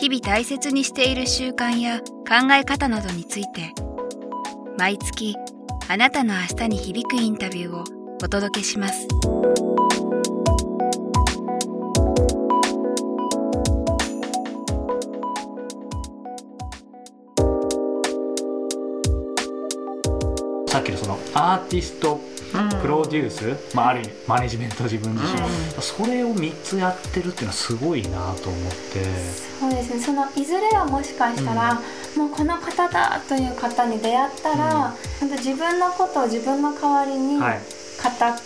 日々大切にしている習慣や考え方などについて毎月あなたの明日に響くインタビューをお届けします。さっきのそのアーティストプロデュース、まあ、ある意味マネジメント自分自身、それを3つやってるっていうのはすごいなと思って。そうですね。そのいずれはもしかしたら、もうこの方だという方に出会ったら、うん、自分のことを自分の代わりに語っ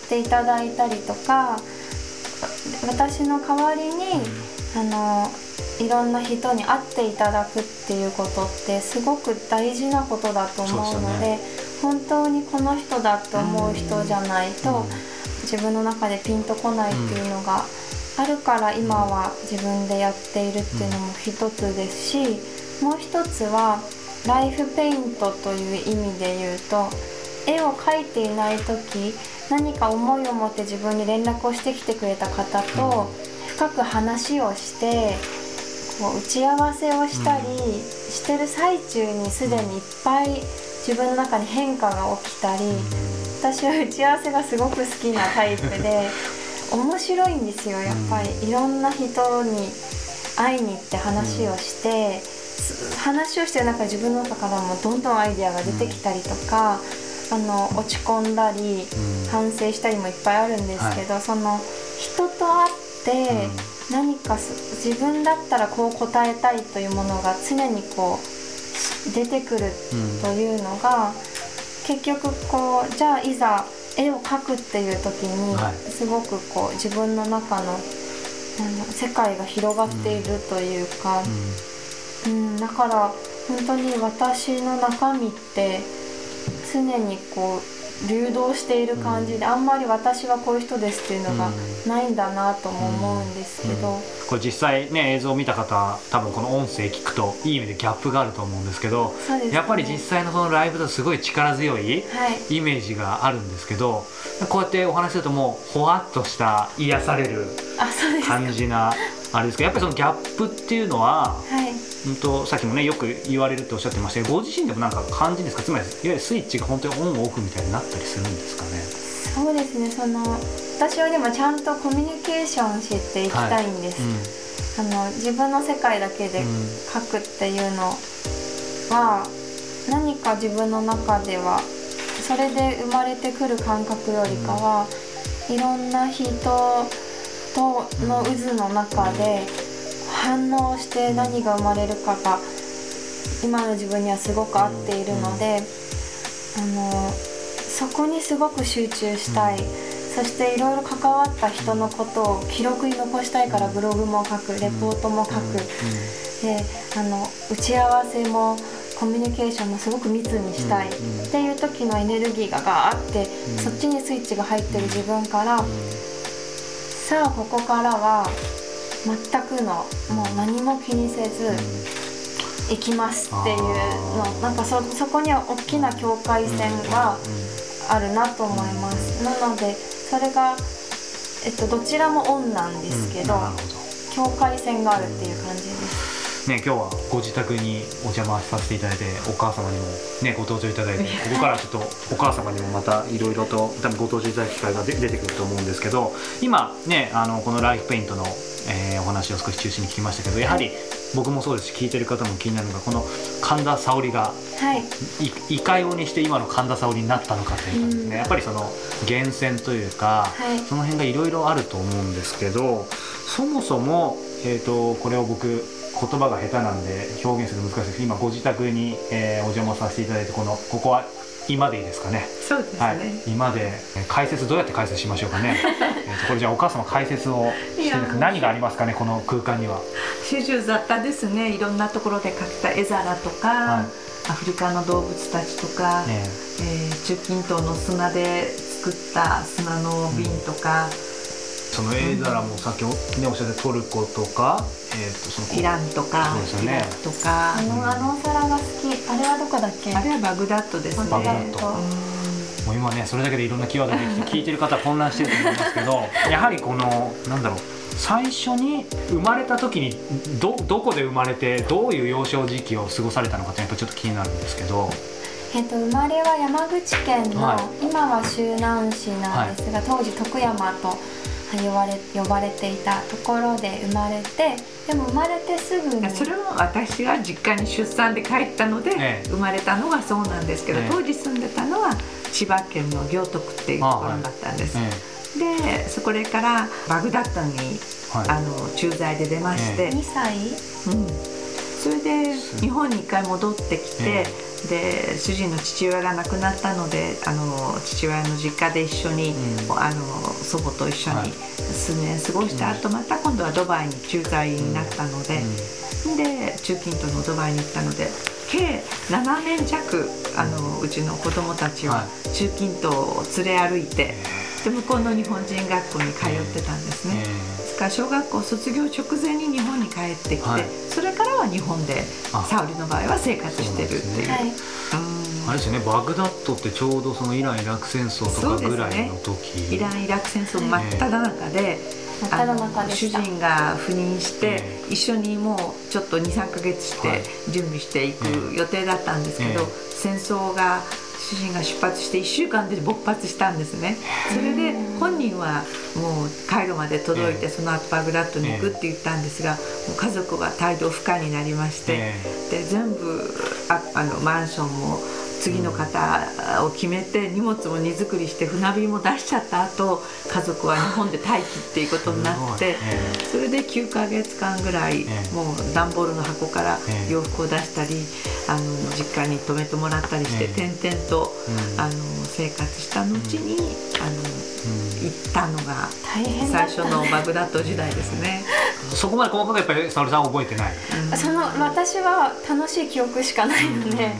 ていただいたりとか、はい、私の代わりに、うん、あのいろんな人に会っていただくっていうことってすごく大事なことだと思うので。本当にこの人だと思う人じゃないと自分の中でピンとこないっていうのがあるから今は自分でやっているっていうのも一つですしもう一つはライフペイントという意味で言うと絵を描いていない時何か思いを持って自分に連絡をしてきてくれた方と深く話をしてこう打ち合わせをしたりしてる最中にすでにいっぱい自分の中に変化が起きたり私は打ち合わせがすごく好きなタイプで面白いんですよやっぱり。いろんな人に会いに行って話をして話をしてる中で自分の中からもどんどんアイデアが出てきたりとかあの落ち込んだり反省したりもいっぱいあるんですけど、その人と会って何か自分だったらこう答えたいというものが常にこう出てくるというのが、結局こうじゃあいざ絵を描くっていう時にすごくこう自分の中の世界が広がっているというか、うん、だから本当に私の中身って常にこう流動している感じで、あんまり私はこういう人ですっていうのがないんだなとも思うんですけど、これ実際ね映像を見た方多分この音声聞くといい意味でギャップがあると思うんですけど、ね、やっぱり実際のそのライブだとすごい力強いイメージがあるんですけど、はい、こうやってお話しするともうほわっとした癒される感じなあれですけどやっぱりそのギャップっていうのは、はい。うんとさっきもねよく言われるっておっしゃってましたけどご自身でもなんか感じですか？つまりいわゆるスイッチが本当にオンオフみたいになったりするんですかね？そうですねその私はでもちゃんとコミュニケーションしていきたいんです、はいうん、あの自分の世界だけで書くっていうのは、うん、何か自分の中ではそれで生まれてくる感覚よりかは、うん、いろんな人との渦の中で反応して何が生まれるかが今の自分にはすごく合っているので、あのそこにすごく集中したい、そしていろいろ関わった人のことを記録に残したいからブログも書くレポートも書く、であの打ち合わせもコミュニケーションもすごく密にしたい。っていう時のエネルギーがガーって、そっちにスイッチが入ってる自分から、さあここからは全くのもう何も気にせず行きますっていうの。なんかそそこには大きな境界線があるなと思います。なのでそれが、えっと、どちらもオンなんですけど。境界線があるっていう感じですね、今日はご自宅にお邪魔させていただいてお母様にも、ね、ご登場いただいてここからちょっとお母様にもまたいろいろと多分ご登場いただく機会が出てくると思うんですけど今ねあのこのライフペイントの、えー、お話を少し中心に聞きましたけどやはり僕もそうですし聞いてる方も気になるのがこの神田沙織が、はい、いかようにして今の神田沙織になったのかというかですね、やっぱりその源泉というか、はい、その辺がいろいろあると思うんですけどそもそも、えーとこれを僕言葉が下手なんで表現する難しいです。今ご自宅に、えー、お邪魔させていただいてこのここは今でいいですかね？そうですね、はい、今で解説どうやって解説しましょうかね、これじゃあお母様解説をして何がありますかねこの空間には？始終雑多ですね。いろんなところで描けた絵皿とか、はい、アフリカの動物たちとか、ねえ。ー、中近東の砂で作った砂の瓶とか、うんその絵皿もさっき、ね、おっしゃったトルコとか、えー、とそのイランとかそうですよ、ね、とか。あのあのお皿が好き。あれはどこだっけ？あれはバグダッドですね。バグダッドもう今ねそれだけでいろんなキーワードできて聞いてる方は混乱してると思いますけど やはりこのなんだろう最初に生まれた時にどどこで生まれてどういう幼少時期を過ごされたのかってやっぱちょっと気になるんですけど。えっと、生まれは山口県の、はい、今は周南市なんですが、はい、当時徳山と呼ばれ呼ばれていたところで生まれてでも生まれてすぐにそれも私が実家に出産で帰ったので、ええ、生まれたのがそうなんですけど、え、当時住んでたのは千葉県の行徳っていうところだったんです。でそこからバグダッドに、はい、あの駐在で出まして、2歳、うん、それで日本に一回戻ってきて、で主人の父親が亡くなったのであの父親の実家で一緒に、うん、あの祖母と一緒に数年過ごした後、また今度はドバイに駐在になったので、で中近東のドバイに行ったので計7年弱あのうちの子供たちは中近東を連れ歩いて。で向こうの日本人学校に通ってたんですね。ですから小学校卒業直前に日本に帰ってきて、はい、それからは日本で沙織の場合は生活してるっていう。あれですよねバグダッドってちょうどそのイラン・イラク戦争とかぐらいの時、ね、イラン・イラク戦争真っ只中で、あの主人が赴任して、一緒にもうちょっと23か月して準備していく予定だったんですけど、戦争が主人が出発して1週間で勃発したんですね。それで本人はもうカイロまで届いてその後バグダッドに行くって言ったんですがもう家族は態度不可になりましてで全部ああのマンションも次の方を決めて荷物も荷造りして船便も出しちゃった後家族は日本で待機っていうことになってそれで9ヶ月間ぐらいもう段ボールの箱から洋服を出したりあの実家に泊めてもらったりして転々とあの生活した後にあの行ったのが最初のバグダッド時代ですね。そこまで細かくやっぱり沙織さん覚えてない、その私は楽しい記憶しかないので、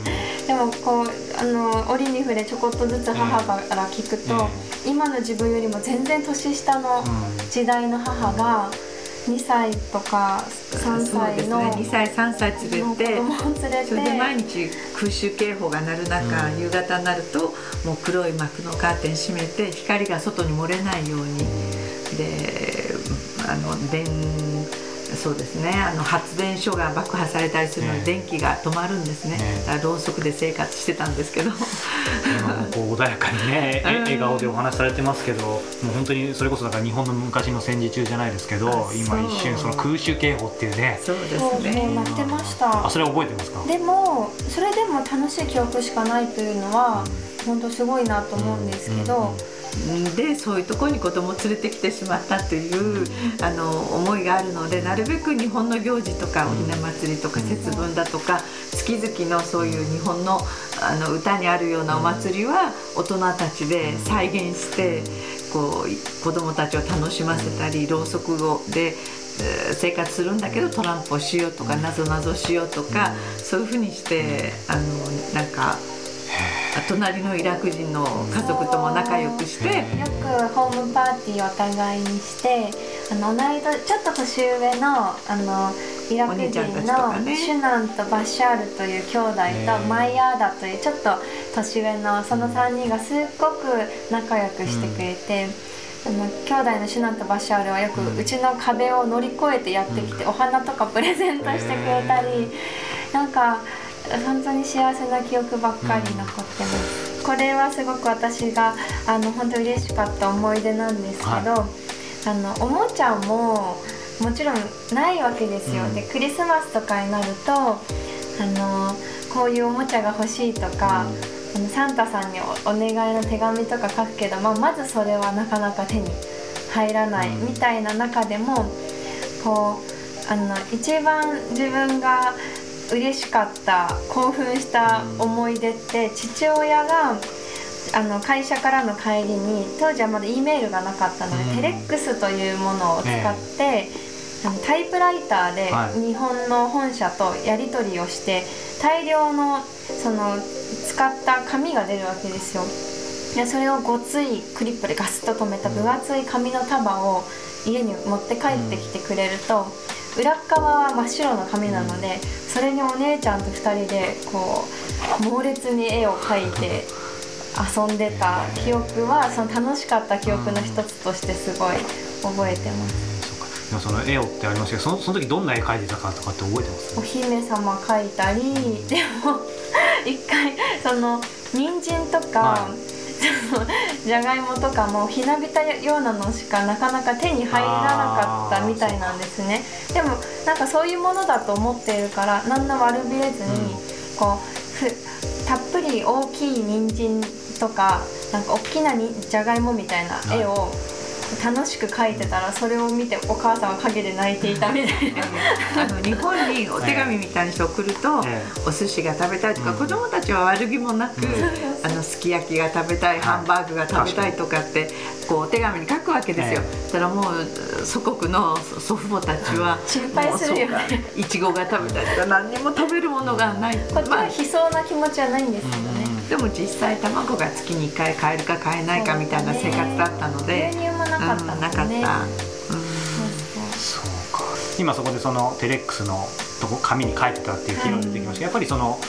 でもこうあの折に触れちょこっとずつ母から聞くと、今の自分よりも全然年下の時代の母が2歳とか3歳の、ね、2歳3歳連れて連れてそれで毎日空襲警報が鳴る中、うん、夕方になるともう黒い幕のカーテン閉めて光が外に漏れないように。であの電そうですね。あの発電所が爆破されたりするので電気が止まるんですね、だからろうそくで生活してたんですけど。こう穏やかにね 笑顔でお話しされてますけどもう本当にそれこそだから日本の昔の戦時中じゃないですけど今一瞬その空襲警報っていうね。そうですね。なってました。あそれ覚えてますか？でもそれでも楽しい記憶しかないというのは、うん、本当すごいなと思うんですけど、うんうんでそういうところに子供を連れてきてしまったというあの思いがあるのでなるべく日本の行事とかおひな祭りとか節分だとか月々のそういう日本のあの歌にあるようなお祭りは大人たちで再現してこう子供たちを楽しませたりろうそくをで生活するんだけどトランプをしようとかなぞなぞしようとかそういうふうにしてあのなんか。隣のイラク人の家族とも仲良くしてよくホームパーティーお互いにしてあの同いちょっと年上のあのイラク人のシュナンとバッシャールという兄弟とマイヤーダというちょっと年上のその3人がすっごく仲良くしてくれて。あの兄弟のシュナンとバッシャールはよくうちの壁を乗り越えてやってきて、お花とかプレゼントしてくれたり、なんか本当に幸せな記憶ばっかり残ってます、うん、これはすごく私があの本当嬉しかった思い出なんですけど、はい、あのおもちゃももちろんないわけですよ、うん、でクリスマスとかになるとあのこういうおもちゃが欲しいとか、うん、あのサンタさんにお願いの手紙とか書くけど、まあ、まずそれはなかなか手に入らないみたいな中でもこうあの一番自分が嬉しかった興奮した思い出って父親があの会社からの帰りに当時はまだ E メールがなかったので、うん、テレックスというものを使って、あのタイプライターで日本の本社とやり取りをして大量のその使った紙が出るわけですよ。でそれをごついクリップでガスッと留めた分厚い紙の束を家に持って帰ってきてくれると、裏側は真っ白の紙なのでそれにお姉ちゃんと2人でこう猛烈に絵を描いて遊んでた記憶はその楽しかった記憶の一つとしてすごい覚えてます。でもその絵をってありましたけどそのその時どんな絵描いてたかとかって覚えてます？お姫様描いたり、でも一回その人参とか、はいじゃがいもとかもひなびたようなのしかなかなか手に入らなかったみたいなんですね。でもなんかそういうものだと思っているから何の悪びれずに、こうたっぷり大きい人参とかなんか大きなにじゃがいもみたいな絵を楽しく描いてたらそれを見てお母さんは陰で泣いていたみたいなあの日本にお手紙みたいにして送ると、お寿司が食べたいとか、子供たちは悪気もなく、あのすき焼きが食べたいハンバーグが食べたいとかってこうお手紙に書くわけですよ。たらもう祖国の祖父母たちは心配するよね。いちごが食べたいとか何にも食べるものがない。こっちは悲壮な気持ちはないんですけどね。でも実際卵が月に1回買えるか買えないかみたいな生活だったので、牛乳もなかった、うん、なかった、うん、そうか。今そこでそのテレックスのとこ紙に書いてたっていう機能出てきました、はい、やっぱりその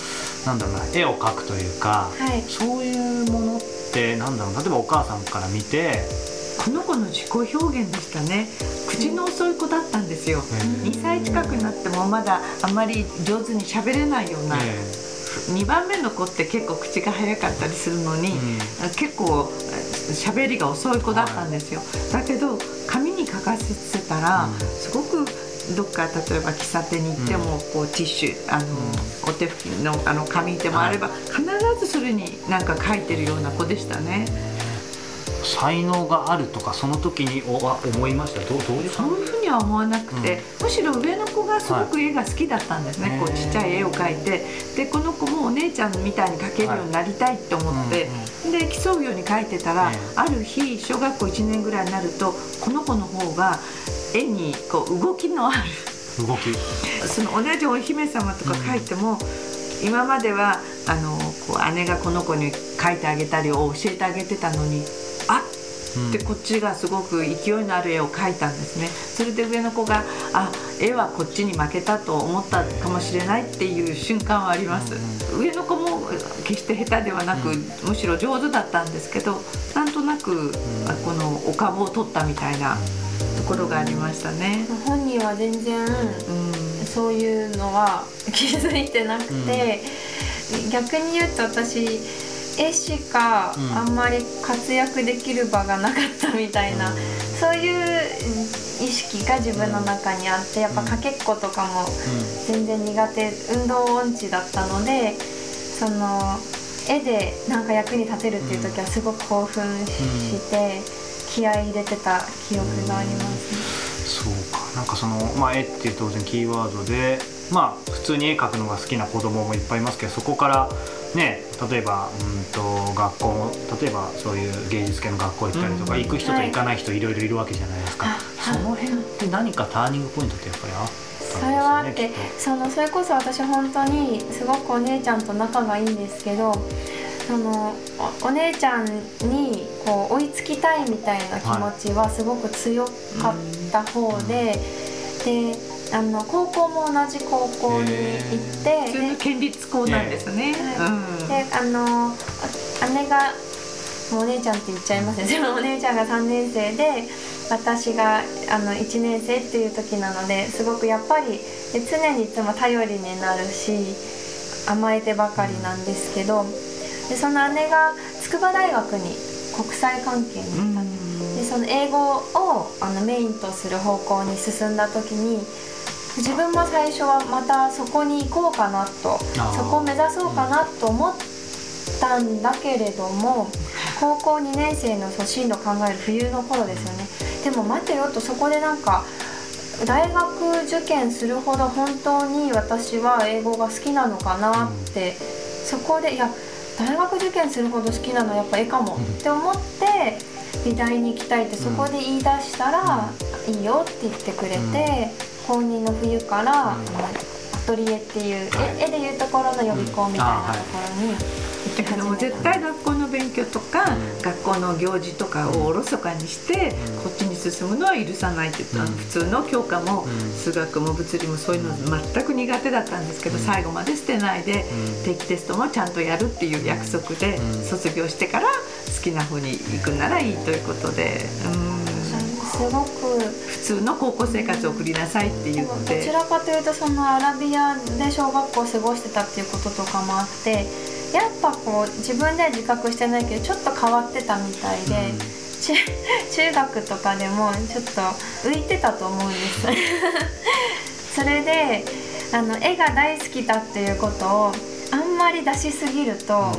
なんだろうな絵を描くというか、はい、そういうものってなんだろう。例えばお母さんから見てこの子の自己表現でしたね。口の遅い子だったんですよ、2歳近くになってもまだあんまり上手に喋れないような、2番目の子って結構口が早かったりするのに、うん、結構喋りが遅い子だったんですよ、だけど紙に書かせてたら、すごくどっか例えば喫茶店に行っても、こうティッシュあの、お手拭きのあの紙手もあれば、必ずそれに何か書いてるような子でしたね。才能があるとかその時には思いました？どどういうそういうふうには思わなくて、うん、むしろ上の子がすごく絵が好きだったんですね、はい、こうちっちゃい絵を描いて。でこの子もお姉ちゃんみたいに描けるようになりたいって思って、はい、で競うように描いてたら、ある日小学校1年ぐらいになるとこの子の方が絵にこう動きのある。動き。その同じお姫様とか描いても、うん、今まではあのこう姉がこの子に描いてあげたりを教えてあげてたのにあってこっちがすごく勢いのある絵を描いたんですね。それで上の子があ絵はこっちに負けたと思ったかもしれないっていう瞬間はあります、上の子も決して下手ではなく、むしろ上手だったんですけどなんとなく、このお株を取ったみたいなところがありましたね。本人は全然、うん、そういうのは気づいてなくて、逆に言うと私絵しかあんまり活躍できる場がなかったみたいな、そういう意識が自分の中にあってやっぱかけっことかも全然苦手運動音痴だったのでその絵でなんか役に立てるっていう時はすごく興奮して気合い入れてた記憶がありますね。そうか。なんかその、まあ、絵っていう当然キーワードでまあ普通に絵描くのが好きな子供もいっぱいいますけどそこからね例えばうんと学校も例えばそういう芸術系の学校行ったりとか、うん、行く人と行かない人い。ろいろいるわけじゃないですか、はい、その辺って何かターニングポイントってやっぱりあそれはあってそのそれこそ私本当にすごくお姉ちゃんと仲がいいんですけどそのお姉ちゃんにこう追いつきたいみたいな気持ちはすごく強かった方で、はい、であの高校も同じ高校に行って普通の県立校なんですね、はい、であの姉がお姉ちゃんって言っちゃいますね お姉ちゃんが3年生で私があの1年生っていう時なのですごくやっぱり常にいつも頼りになるし甘えてばかりなんですけどでその姉が筑波大学に国際関係に行ったんです、でその英語をあのメインとする方向に進んだ時に自分も最初はまたそこに行こうかなとそこを目指そうかなと思ったんだけれども高校2年生の進路考える冬の頃ですよね。でも待てよとそこでなんか大学受験するほど本当に私は英語が好きなのかなってそこでいや大学受験するほど好きなのはやっぱ絵かもって思って美大に行きたいってそこで言い出したら、いいよって言ってくれて、高2の冬から、アトリエっていう、絵でいうところの予備校みたいなところに。あの絶対学校の勉強とか、学校の行事とかをおろそかにして、こっちに進むのは許さないって言った、普通の教科も、数学も物理もそういうの全く苦手だったんですけど、最後まで捨てないで、定期テストもちゃんとやるっていう約束で、卒業してから好きな方に行くならいいということで。うん。すごく普通の高校生活を送りなさいって言って。どちらかというとそのアラビアで小学校を過ごしてたっていうこととかもあってやっぱこう自分では自覚してないけどちょっと変わってたみたいで、うん、中学とかでもちょっと浮いてたと思うんです。それであの絵が大好きだっていうことをあんまり出しすぎると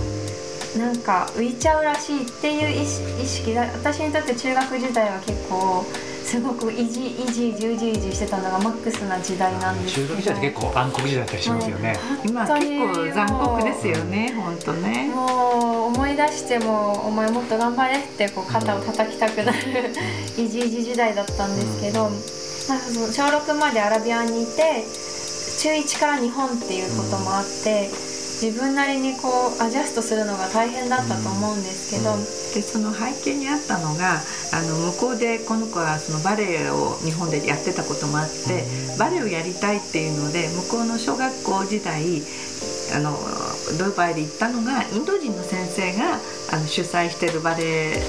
なんか浮いちゃうらしいっていう意識が私にとって中学時代は結構すごくいじいじじうじいじしてたのがマックスな時代なんですけど。中学時代って結構暗黒時代だったりしますよね、今結構残酷ですよね。本当ねもう思い出してもお前もっと頑張れってこう肩を叩きたくなるいじいじ時代だったんですけど、うん、なんかその小6までアラビアにいて中1から日本っていうこともあって、うん自分なりにこうアジャストするのが大変だったと思うんですけど、うん、でその背景にあったのがあの向こうでこの子はそのバレエを日本でやってたこともあってバレエをやりたいっていうので向こうの小学校時代あのドバイで行ったのがインド人の先生があの主催してるバレエ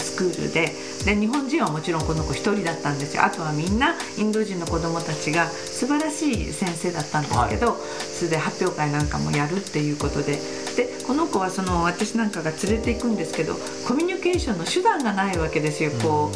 スクールでで日本人はもちろんこの子1人だったんですよ。あとはみんなインド人の子どもたちが素晴らしい先生だったんですけど、はい、それで発表会なんかもやるっていうことで。でこの子はその私なんかが連れていくんですけどコミュニケーションの手段がないわけですよ、こ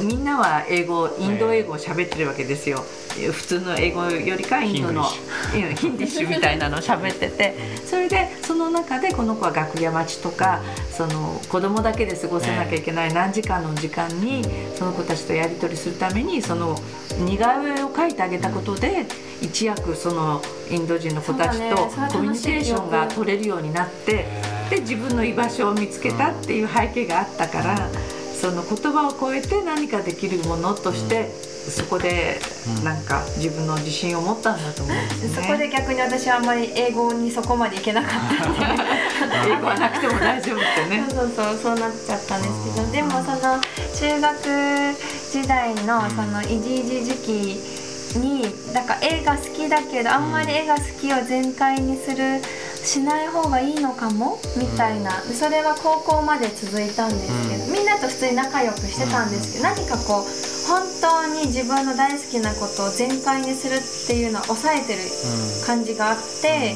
うみんなは英語インド英語を喋ってるわけですよ。普通の英語よりかインドのヒンディッシュ。みたいなのを喋ってて。それでその中でこの子は楽屋待ちとかその子供だけで過ごせなきゃいけない何時間の時間にその子たちとやり取りするためにその似顔絵を描いてあげたことで一躍そのインド人の子たちとコミュニケーションが取れるようになってで自分の居場所を見つけたっていう背景があったからその言葉を超えて何かできるものとしてそこでなんか自分の自信を持ったんだと思うんです、ね、そこで逆に私はあんまり英語にそこまでいけなかった んで英語はなくても大丈夫ってね。そうそうそうそうなっちゃったんですけどでもその中学時代のそのいじいじ時期になんか絵が好きだけどあんまり絵が好きを全開にするしない方がいいのかもみたいな。それは高校まで続いたんですけど、みんなと普通に仲良くしてたんですけど、何かこう本当に自分の大好きなことを全開にするっていうのは抑えてる感じがあって、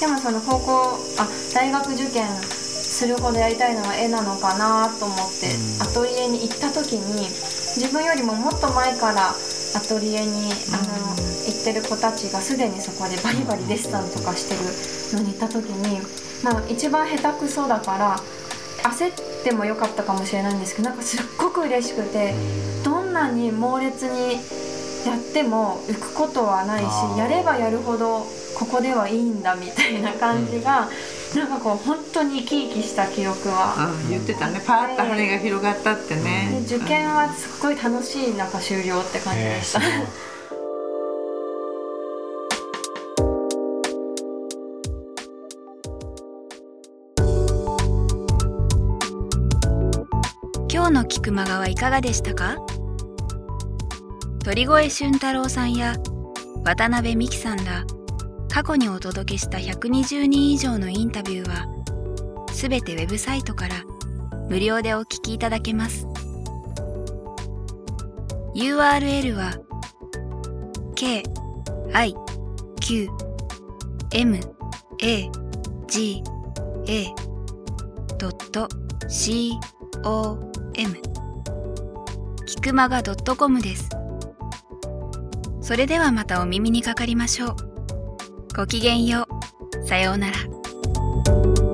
でもその高校あ大学受験するほどやりたいのは絵なのかなと思って、アトリエに行った時に自分よりももっと前からアトリエにあの行ってる子たちがすでにそこでバリバリデッサンとかしてるのに行った時に、まあ、一番下手くそだから焦ってもよかったかもしれないんですけどなんかすっごく嬉しくてどんなに猛烈にやっても浮くことはないしやればやるほどここではいいんだみたいな感じが、うん、なんかこう本当に生き生きした記憶は、うん、言ってたね。パーッと羽が広がったってね、受験はすっごい楽しいなんか終了って感じでした、えー今日の菊間川いかがでしたか？鳥越俊太郎さんや渡辺美樹さんら過去にお届けした120人以上のインタビューはすべてウェブサイトから無料でお聞きいただけます。URL は k i q m a g a c o m キクマガ .com です。それではまたお耳にかかりましょう。ごきげんよう。さようなら。